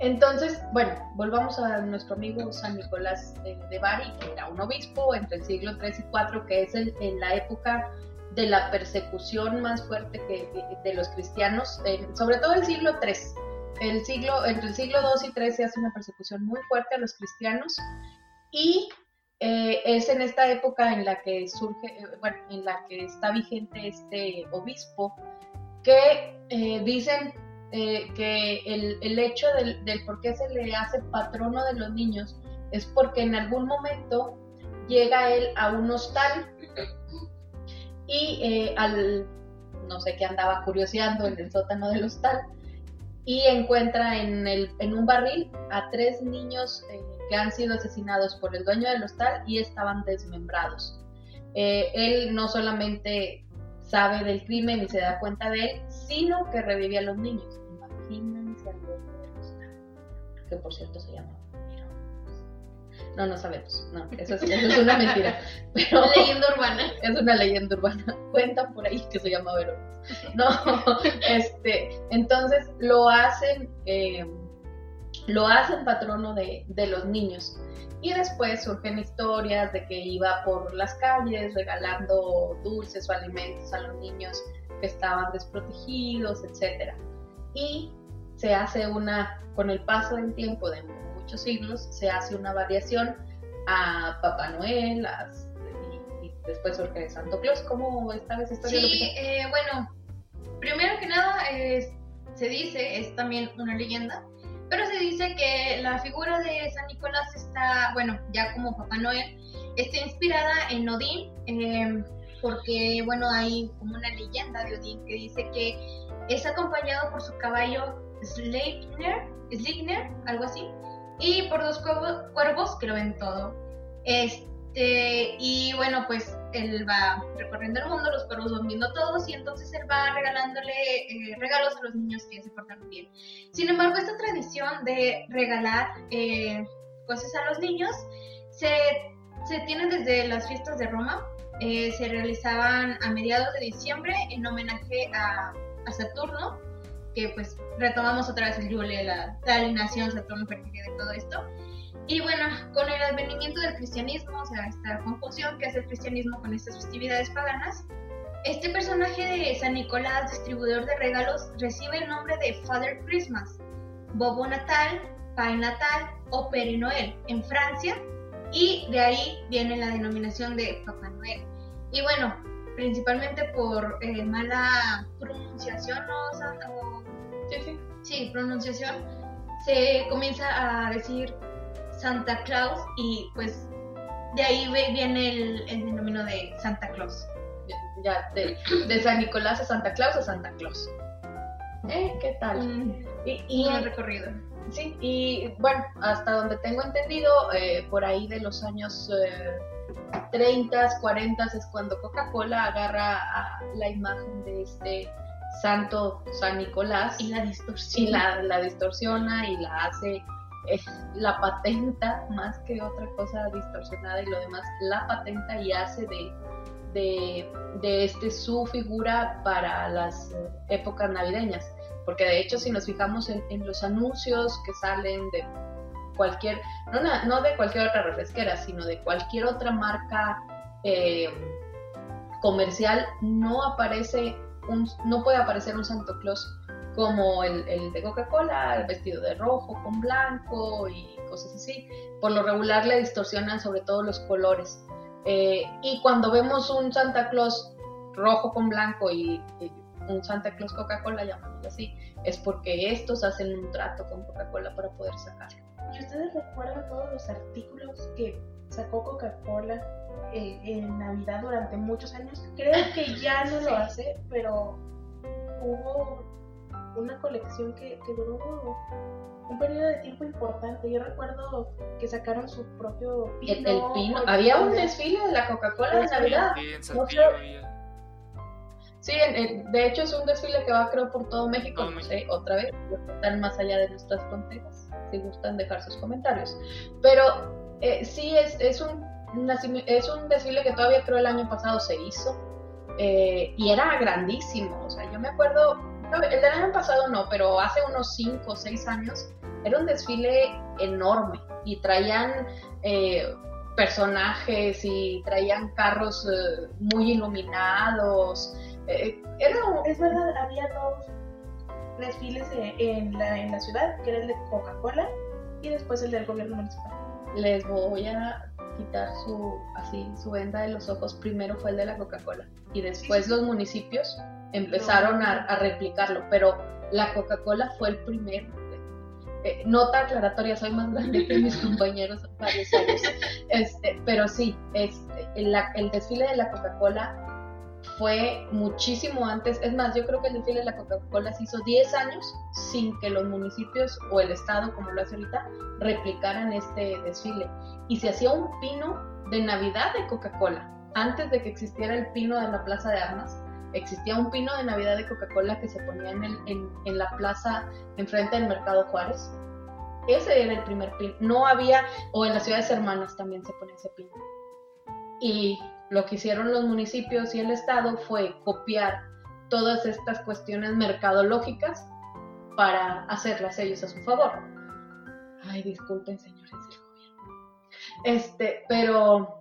Entonces, bueno, volvamos a nuestro amigo San Nicolás de, Bari, que era un obispo entre el siglo III y IV, que es en la época de la persecución más fuerte que, de los cristianos, sobre todo el siglo III. El siglo, entre el siglo II y III se hace una persecución muy fuerte a los cristianos y eh, es en esta época en la que surge, eh, bueno, en la que está vigente este obispo, que eh, dicen que el, el hecho del, del, por qué se le hace patrono de los niños es porque en algún momento llega él a un hostal y al, no sé qué andaba curioseando en el sótano del hostal y encuentra en, el, en un barril a tres niños que han sido asesinados por el dueño del hostal y estaban desmembrados. Eh, él no solamente sabe del crimen y se da cuenta de él, sino que revive a los niños. Imagínense al dueño del hostal, que por cierto se llama no, no sabemos. No, eso es, una mentira. Pero una leyenda urbana. Es una leyenda urbana. Cuentan por ahí que se llama Verónica. No, este, entonces lo hacen eh, lo hacen patrono de, los niños. Y después surgen historias de que iba por las calles regalando dulces o alimentos a los niños que estaban desprotegidos, etc. Y se hace una, con el paso del tiempo de muchos siglos, se hace una variación a Papá Noel, y, después surge Santo Claus. ¿Cómo esa historia? Sí, eh, bueno, primero que nada se dice, es también una leyenda, pero se dice que la figura de San Nicolás está, bueno, ya como Papá Noel, está inspirada en Odín, em, porque, bueno, hay como una leyenda de Odín que dice que es acompañado por su caballo Sleipner, Sleipner algo así, y por dos cuervos que lo ven todo. Este, y bueno, pues él va recorriendo el mundo, los perros van viendo todos y entonces él va regalándole eh, regalos a los niños que se portan bien. Sin embargo, esta tradición de regalar eh, cosas a los niños se, se, tiene desde las fiestas de Roma. Eh, se realizaban a mediados de diciembre en homenaje a, a Saturno, que pues retomamos otra vez el Yule, la, la alineación Saturno, fertilidad de todo esto. Y bueno, con el advenimiento del cristianismo, o sea, esta confusión que hace el cristianismo con estas festividades paganas, este personaje de San Nicolás, distribuidor de regalos, recibe el nombre de Father Christmas, Bobo Natal, Pai Natal o Pere Noel en Francia, y de ahí viene la denominación de Papá Noel. Y bueno, principalmente por eh, mala pronunciación, ¿no? sí, sí. sí, pronunciación, se comienza a decir Santa Claus y pues de ahí viene el, el denominio de Santa Claus. Ya, de, San Nicolás a Santa Claus a Santa Claus. ¿Eh? ¿Qué tal? Mm, y, y el recorrido. Sí, y bueno, hasta donde tengo entendido, eh, por ahí de los años eh, 30, 40 es cuando Coca-Cola agarra a la imagen de este santo San Nicolás y la distorsiona, y la, la distorsiona y la hace la patenta más que otra cosa distorsionada y lo demás, la patenta y hace de, de, este su figura para las épocas navideñas. Porque de hecho si nos fijamos en, los anuncios que salen de cualquier, no, no, de cualquier otra refresquera, sino de cualquier otra marca eh, comercial, no aparece un, no puede aparecer un Santo Claus como el, de Coca-Cola, el vestido de rojo con blanco y cosas así. Por lo regular le distorsionan sobre todo los colores. Eh, y cuando vemos un Santa Claus rojo con blanco y, un Santa Claus Coca-Cola, llamándolo así, es porque estos hacen un trato con Coca-Cola para poder sacarlo. ¿Y ustedes recuerdan todos los artículos que sacó Coca-Cola eh, en Navidad durante muchos años? Creo que ya no lo hace, pero hubo una colección que, duró un periodo de tiempo importante. Yo recuerdo que sacaron su propio pino. El, pino. Había un desfile de la Coca-Cola de Navidad. Sí, de hecho es un desfile que va creo por todo México, no sé, otra vez, están más allá de nuestras fronteras, si gustan dejar sus comentarios. Pero eh, sí, es, es, un, es un desfile que todavía creo el año pasado se hizo eh, y era grandísimo, o sea, yo me acuerdo el del año pasado no, pero hace unos 5 o 6 años era un desfile enorme y traían eh, personajes y traían carros eh, muy iluminados. Eh, era un- Es verdad, había dos desfiles en la, en la ciudad, que era el de Coca-Cola y después el del gobierno municipal. les voy a quitar su así su venda de los ojos. Primero fue el de la Coca-Cola y después los municipios empezaron a, a replicarlo, pero la Coca-Cola fue el primer. eh, nota aclaratoria, soy más grande que mis compañeros varios años. Este, pero sí, este, el, el desfile de la Coca-Cola fue muchísimo antes. Es más, yo creo que el desfile de la Coca-Cola se hizo 10 años sin que los municipios o el Estado, como lo hace ahorita, replicaran este desfile. Y se hacía un pino de Navidad de Coca-Cola. Antes de que existiera el pino de la Plaza de Armas, existía un pino de Navidad de Coca-Cola que se ponía en, el- en- en la plaza enfrente del Mercado Juárez. Ese era el primer pino. No había, o en las ciudades hermanas también se ponía ese pino. Y lo que hicieron los municipios y el Estado fue copiar todas estas cuestiones mercadológicas para hacerlas ellos a su favor. Ay, disculpen, señores del gobierno. Este, pero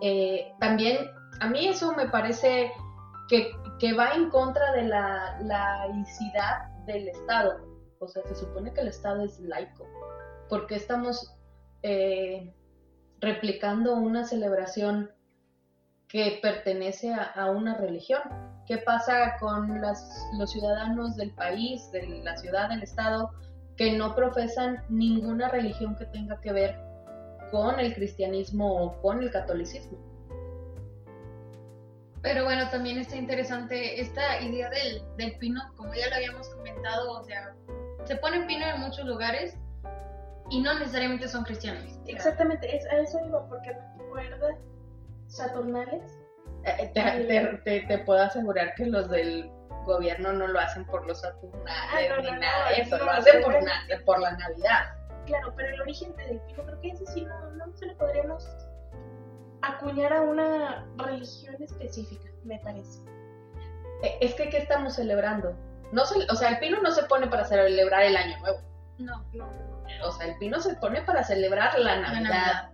eh, también a mí eso me parece que, va en contra de la laicidad del Estado. O sea, se supone que el Estado es laico. ¿Por qué estamos eh, replicando una celebración que pertenece a, una religión? ¿Qué pasa con los ciudadanos del país, de la ciudad, del Estado, que no profesan ninguna religión que tenga que ver con el cristianismo o con el catolicismo? Pero bueno, también está interesante esta idea del, del pino, como ya lo habíamos comentado, o sea, se pone pino en muchos lugares y no necesariamente son cristianos. Exactamente, es, a eso iba, porque recuerda Saturnales. Eh, Te, te- te- te puedo asegurar que los del gobierno no lo hacen por los saturnales Ah, no, ni no, nada no, de eso, no, lo hacen por, na- por la Navidad. Claro, pero el origen del pino, creo que ese sí no, no se le podríamos acuñar a una religión específica, me parece. Eh, Es que, ¿qué estamos celebrando? No se- o sea, el pino no se pone para celebrar el año nuevo. no, no. O sea, el pino se pone para celebrar la La Navidad.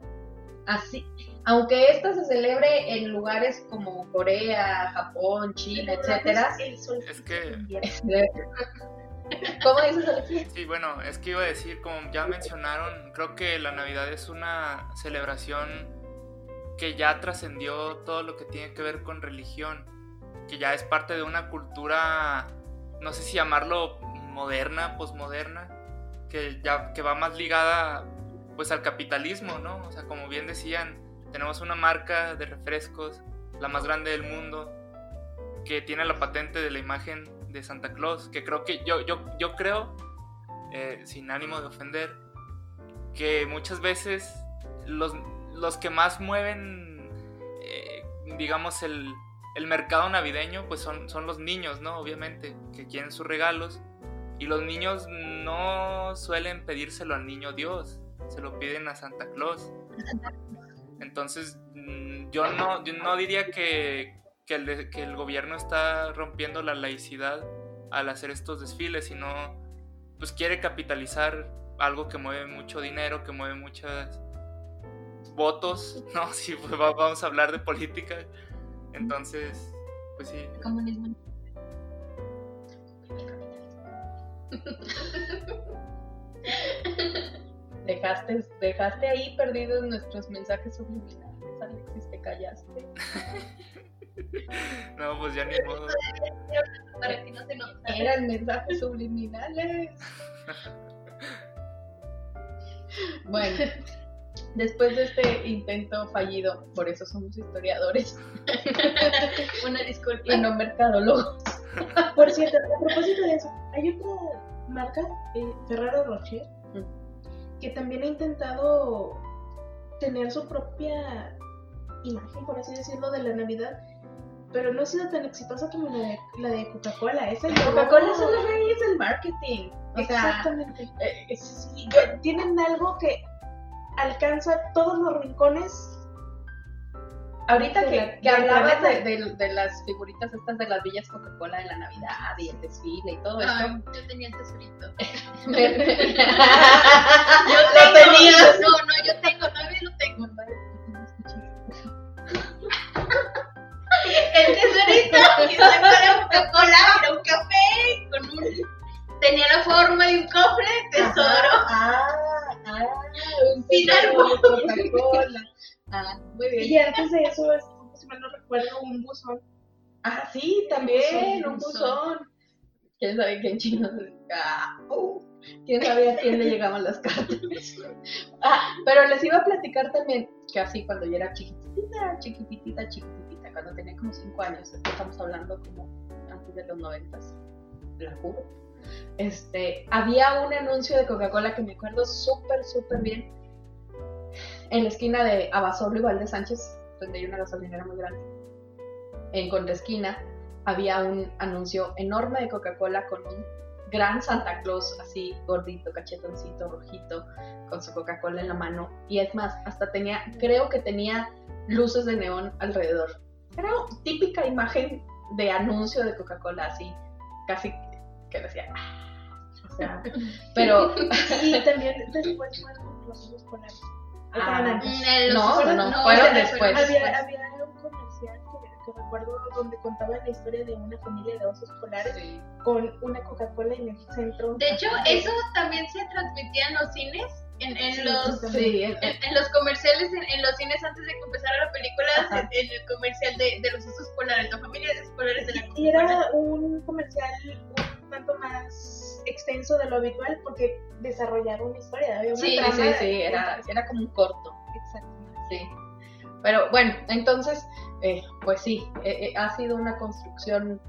Así, aunque esta se celebre en lugares como Corea, Japón, China, etcétera. El solsticio Es que-. ¿Cómo dices? Sí, bueno, es que iba a decir, como ya mencionaron, creo que la Navidad es una celebración que ya trascendió todo lo que tiene que ver con religión, que ya es parte de una cultura, no sé si llamarlo moderna, posmoderna, que ya que va más ligada pues al capitalismo, ¿no? O sea, como bien decían, tenemos una marca de refrescos, la más grande del mundo, que tiene la patente de la imagen de Santa Claus, que creo que yo, yo, yo creo, eh, sin ánimo de ofender, que muchas veces los, los que más mueven, eh, digamos, el, el mercado navideño, pues son, son los niños, ¿no? Obviamente, que quieren sus regalos. Y los niños no suelen pedírselo al niño Dios, se lo piden a Santa Claus. Entonces, mm, yo no, yo no diría que, que, el, que el gobierno está rompiendo la laicidad al hacer estos desfiles, sino pues quiere capitalizar algo que mueve mucho dinero, que mueve muchos votos, ¿no? Si pues, va- vamos a hablar de política. Entonces, pues sí. Comunismo. Dejaste, dejaste ahí perdidos nuestros mensajes subliminales, Alexis, te callaste. No, pues ya ni modo. Para que no se nota. Eran mensajes subliminales. Bueno, después de este intento fallido, por eso somos historiadores Una disculpa. y no mercadólogos. Por cierto, a propósito de eso, hay otra marca, eh, Ferrero Rocher, que también ha intentado tener su propia imagen, por así decirlo, de la Navidad, pero no ha sido tan exitosa como la de, la de Coca-Cola. Esa Coca-Cola son los reyes del marketing. O sea, Exactamente. eh, sí, Yo- tienen algo que alcanza todos los rincones Ahorita De que, la- que del hablabas de, planeta. de- de las figuritas estas de las villas Coca-Cola de la Navidad y el desfile y todo esto. Ay, yo tenía el tesorito. Yo Lo tengo, tenías. No, no, yo tengo, todavía lo tengo. El tesorito que la Coca-Cola era un café con un. Tenía la forma de un cofre de tesoro. Ah, ah, un Sin árbol. Ah, muy bien. Y antes de eso, es, si mal no recuerdo, un buzón. Ah, sí, también, Un buzón. buzón. ¿Quién sabe qué en chino? Ah, uh, ¿Quién sabía a quién le llegaban las cartas? Ah, pero les iba a platicar también que así cuando yo era chiquitita, chiquitita, chiquitita, cuando tenía como 5 años, estamos hablando como antes de los noventas, la juro. Este, había un anuncio de Coca-Cola que me acuerdo súper, súper bien en la esquina de Abasolo y Valde Sánchez, donde hay una gasolinera muy grande. En contraesquina había un anuncio enorme de Coca-Cola con un gran Santa Claus, así gordito, cachetoncito, rojito, con su Coca-Cola en la mano. Y es más, hasta tenía, creo que tenía luces de neón alrededor. Era típica imagen de anuncio de Coca-Cola, así, casi que decía. "Ah", O sea, pero Y también después fueron los osos polares. ¿O Ah. No, los- no, fueron después. Había, había un comercial que, que recuerdo donde contaban la historia de una familia de osos polares Sí. con una Coca-Cola en el centro. De hecho, eso también se transmitía en los cines, en, en Sí, los sí, en- en- los comerciales, en, en los cines antes de que empezara la película, Ajá. en, el comercial de, de los osos polares, la familia de osos polares de la Y era un comercial un tanto más extenso de lo habitual porque desarrollaba una historia. Había una sí, sí, de- sí, era, era como un corto. Exactamente. Sí. Pero bueno, entonces, eh, pues sí, eh, eh, ha sido una construcción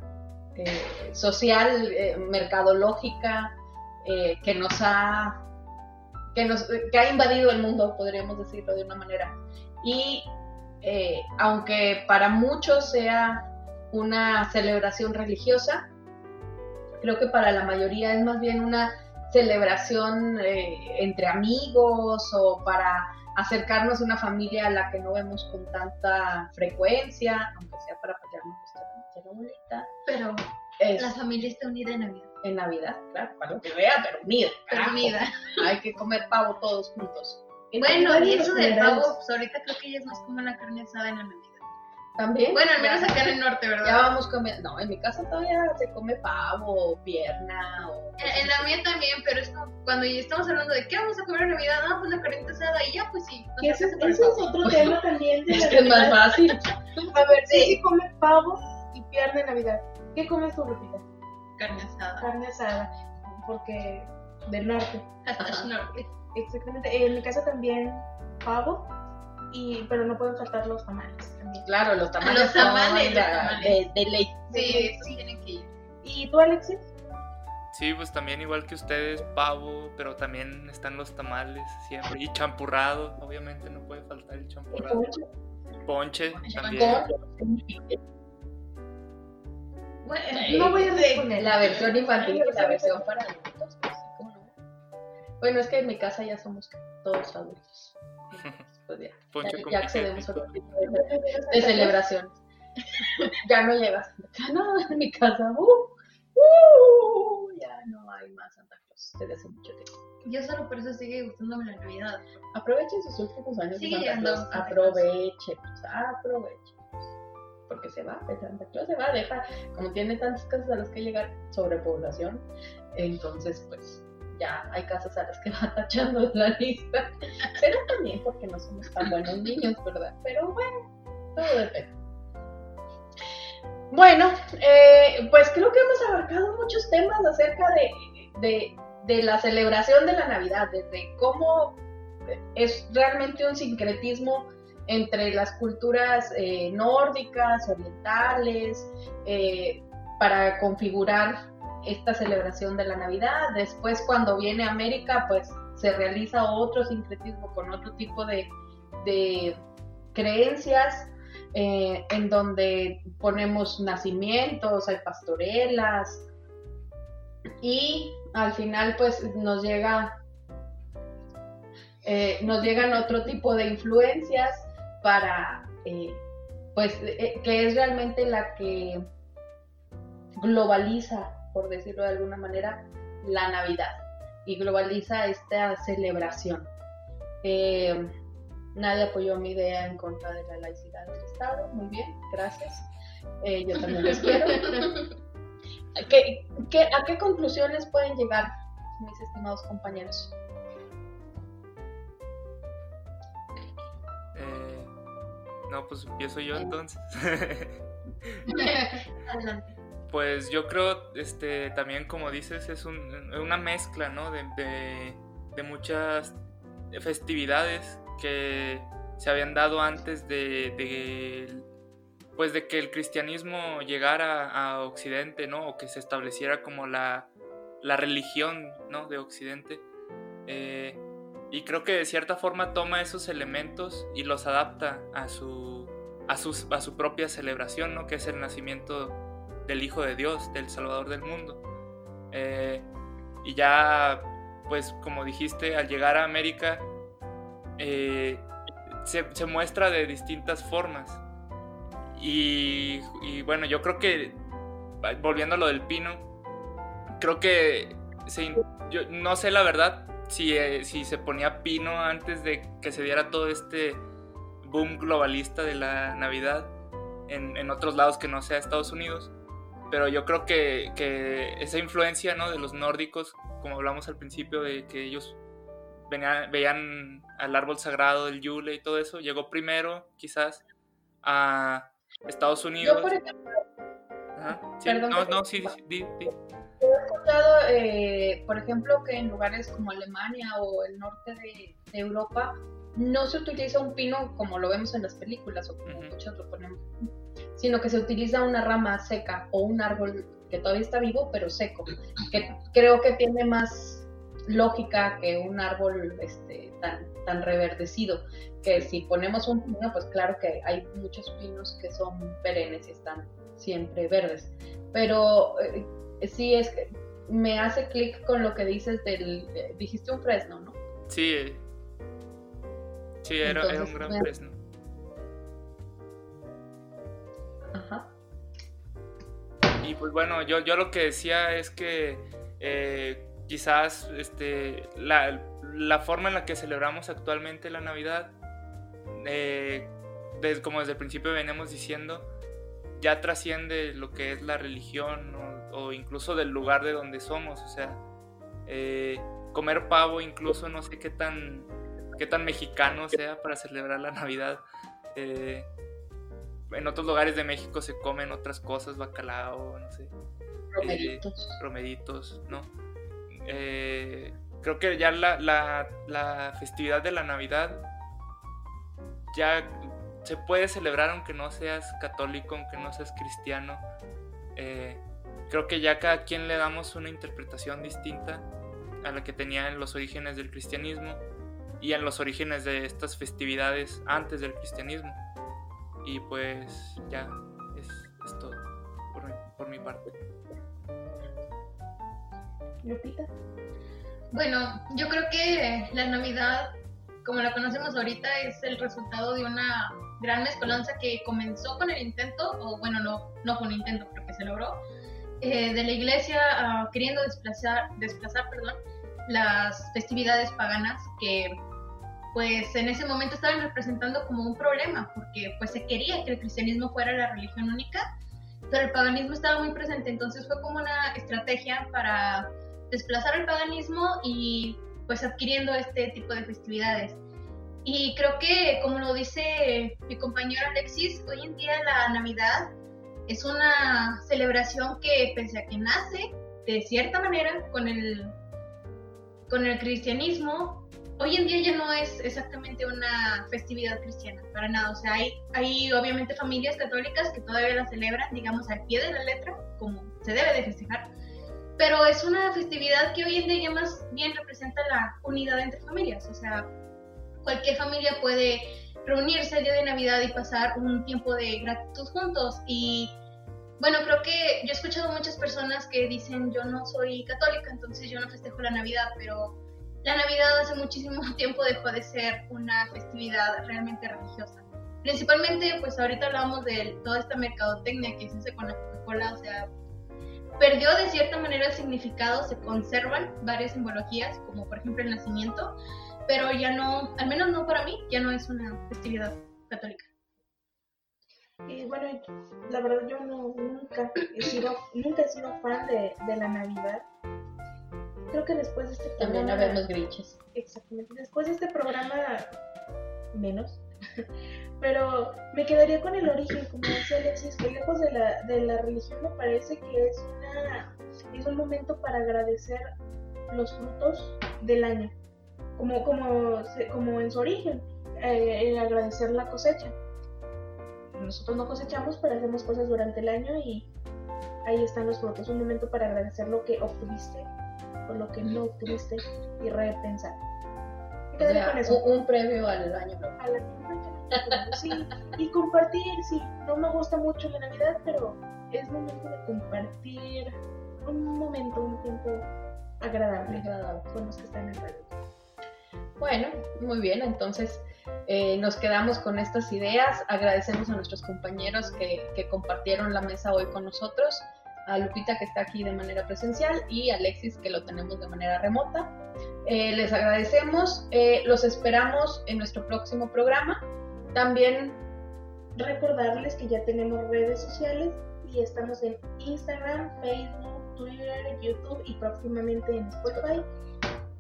eh, social, eh, mercadológica, eh, que nos ha que nos que ha invadido el mundo, podríamos decirlo de una manera. Y aunque para muchos sea una celebración religiosa, creo que para la mayoría es más bien una celebración eh, entre amigos o para acercarnos a una familia a la que no vemos con tanta frecuencia, aunque sea para apoyarnos nuestra abuelita. Pero Es la familia está unida en Navidad. en Navidad, claro, para lo que vea, pero unida. Pero unida. Hay que comer pavo todos juntos. Bueno, y eso del pavo, pues ahorita creo que es más como la carne asada en la Navidad. También. Bueno, al menos ya- acá en el norte, Ya ¿verdad? vamos comiendo. No, en mi casa todavía se come pavo, pierna o. En, en la mía también, pero es como cuando ya estamos hablando de qué vamos a comer en Navidad, ah, pues la carne asada y ya, pues sí. ese, es otro tema también de Es que es más fácil. A ver, sí, sí come pavo y pierna en Navidad. ¿Qué comes tú, Lupita? Carne asada. Carne asada, porque del norte. Hashtag norte. Exactamente. En mi casa también pavo, y pero no pueden faltar los tamales también. Claro, los tamales. Los tamales, los. De, de ley. Sí, esos tienen que ir. ¿Y tú, Alexis? Sí, pues también igual que ustedes, pavo, pero también están los tamales siempre. Y champurrado, obviamente no puede faltar el champurrado. Ponche también. Bueno, No voy a responder. La versión infantil y la versión para adultos. pues. Bueno, es que en mi casa ya somos todos adultos. Pues ya, accedemos a otro tipo de, de celebraciones. ya no llegas. Ya no, en mi casa. Uh, uh, ya no hay más Santa Claus desde hace mucho tiempo. Yo solo por eso sigue gustándome la Navidad. Aprovechen sus últimos años Sigue de Santa llegando. Santa. Aprovechen, aprovechen. Porque se va, Santa Claus se va, deja, como tiene tantas casas a las que llegar, sobrepoblación, entonces pues ya hay casas a las que va tachando la lista. Pero también porque no somos tan buenos niños, ¿verdad? Pero bueno, todo depende. Bueno, eh, pues creo que hemos abarcado muchos temas acerca de, de, de la celebración de la Navidad, desde cómo es realmente un sincretismo entre las culturas eh, nórdicas, orientales, eh, para configurar esta celebración de la Navidad. Después, cuando viene América, pues se realiza otro sincretismo con otro tipo de, de creencias, eh, en donde ponemos nacimientos, hay pastorelas, y al final, pues nos llega. eh, nos llegan otro tipo de influencias para eh, pues que es realmente la que globaliza, por decirlo de alguna manera, la Navidad y globaliza esta celebración. Eh, nadie apoyó mi idea en contra de la laicidad del Estado, muy bien, gracias. Eh, yo también les quiero. a qué conclusiones pueden llegar, mis estimados compañeros? No, pues empiezo yo entonces. pues yo creo, este, también como dices, es una mezcla, ¿no? De, muchas festividades que se habían dado antes de, pues de que el cristianismo llegara a Occidente, ¿no? O que se estableciera como la, religión, ¿no? De Occidente. Eh, y creo que de cierta forma toma esos elementos y los adapta a su, a a su propia celebración, ¿no? que es el nacimiento del Hijo de Dios, del Salvador del mundo. Eh, y ya, pues como dijiste, al llegar a América, eh, se, muestra de distintas formas. Y, bueno, yo creo que, volviendo a lo del pino, creo que, yo no sé la verdad, eh, si, se ponía pino antes de que se diera todo este boom globalista de la Navidad en, otros lados que no sea Estados Unidos. Pero yo creo que, esa influencia ¿no? de los nórdicos, como hablamos al principio, de que ellos veían al árbol sagrado del Yule y todo eso, llegó primero quizás a Estados Unidos. Yo, por ejemplo, no, no, sí, sí, sí he escuchado, eh, por ejemplo, que en lugares como Alemania o el norte de, Europa no se utiliza un pino como lo vemos en las películas o como muchos lo ponemos, sino que se utiliza una rama seca o un árbol que todavía está vivo pero seco, que creo que tiene más lógica que un árbol este, tan, tan reverdecido, que si ponemos un pino, pues claro que hay muchos pinos que son perennes y están siempre verdes, pero eh, sí es que me hace clic con lo que dices del, dijiste un fresno, ¿no? Sí, sí, era, un gran fresno. Ajá. Y pues bueno, yo, yo lo que decía es que eh, quizás este, la, forma en la que celebramos actualmente la Navidad, eh, como desde el principio venimos diciendo, ya trasciende lo que es la religión o, incluso del lugar de donde somos. O sea, eh, comer pavo incluso no sé qué tan, qué tan mexicano sea para celebrar la Navidad. Eh, en otros lugares de México se comen otras cosas, bacalao, no sé. Romeritos. Eh, ¿no? creo que ya la, la, la festividad de la Navidad ya se puede celebrar aunque no seas católico, aunque no seas cristiano. Eh, creo que ya cada quien le damos una interpretación distinta a la que tenía en los orígenes del cristianismo y en los orígenes de estas festividades antes del cristianismo. Y pues ya es, todo por mi, por mi parte. Lupita. Bueno, yo creo que la Navidad, como la conocemos ahorita, es el resultado de una gran mezcolanza que comenzó con el intento, o bueno, no, no con un intento, pero que se logró, eh, de la iglesia ah, queriendo desplazar, desplazar perdón, las festividades paganas que pues en ese momento estaban representando como un problema, porque pues se quería que el cristianismo fuera la religión única, pero el paganismo estaba muy presente, entonces fue como una estrategia para desplazar el paganismo y pues adquiriendo este tipo de festividades. Y creo que, como lo dice mi compañero Alexis, hoy en día la Navidad es una celebración que, pese a que nace de cierta manera con el, con el cristianismo, hoy en día ya no es exactamente una festividad cristiana, para nada. O sea, hay, hay obviamente familias católicas que todavía la celebran, digamos, al pie de la letra, como se debe de festejar, pero es una festividad que hoy en día ya más bien representa la unidad entre familias. O sea, cualquier familia puede reunirse el día de Navidad y pasar un tiempo de gratitud juntos. Y bueno, creo que yo he escuchado muchas personas que dicen yo no soy católica, entonces yo no festejo la Navidad, pero la Navidad hace muchísimo tiempo dejó de ser una festividad realmente religiosa. principalmente, pues ahorita hablábamos de toda esta mercadotecnia que se hace con la Coca-Cola, o sea, perdió de cierta manera el significado, se conservan varias simbologías, como por ejemplo el nacimiento, pero ya no, al menos no para mí, ya no es una festividad católica. Y bueno, la verdad yo no, nunca he sido, nunca he sido fan de la Navidad. Creo que después de este También programa... habemos grinches. Exactamente. Después de este programa, menos. Pero me quedaría con el origen, como decía Alexis, que lejos de la, de la religión me parece que es, una, es un momento para agradecer los frutos del año, como, como, como en su origen, eh, el agradecer la cosecha. Nosotros no cosechamos, pero hacemos cosas durante el año y ahí están los frutos. Un momento para agradecer lo que obtuviste lo que no y repensar. Sea, con eso. un, un previo al año sí, y compartir, sí, no me gusta mucho la Navidad, pero es momento de compartir un momento, un tiempo agradable Agradable. con los que están alrededor. Bueno, muy bien, entonces eh, nos quedamos con estas ideas. Agradecemos a nuestros compañeros que, que compartieron la mesa hoy con nosotros, a Lupita que está aquí de manera presencial y a Alexis que lo tenemos de manera remota. Eh, les agradecemos, eh, los esperamos en nuestro próximo programa. También Recordarles que ya tenemos redes sociales y estamos en Instagram, Facebook, Twitter, YouTube y próximamente en Spotify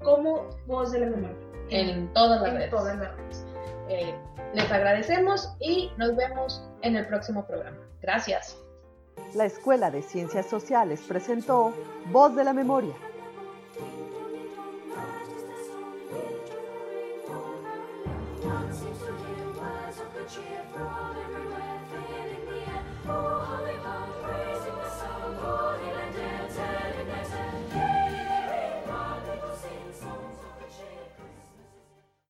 como Voz de la Memoria. en todas las en redes. todas las redes. Eh, les agradecemos y nos vemos en el próximo programa. Gracias. La Escuela de Ciencias Sociales presentó Voz de la Memoria.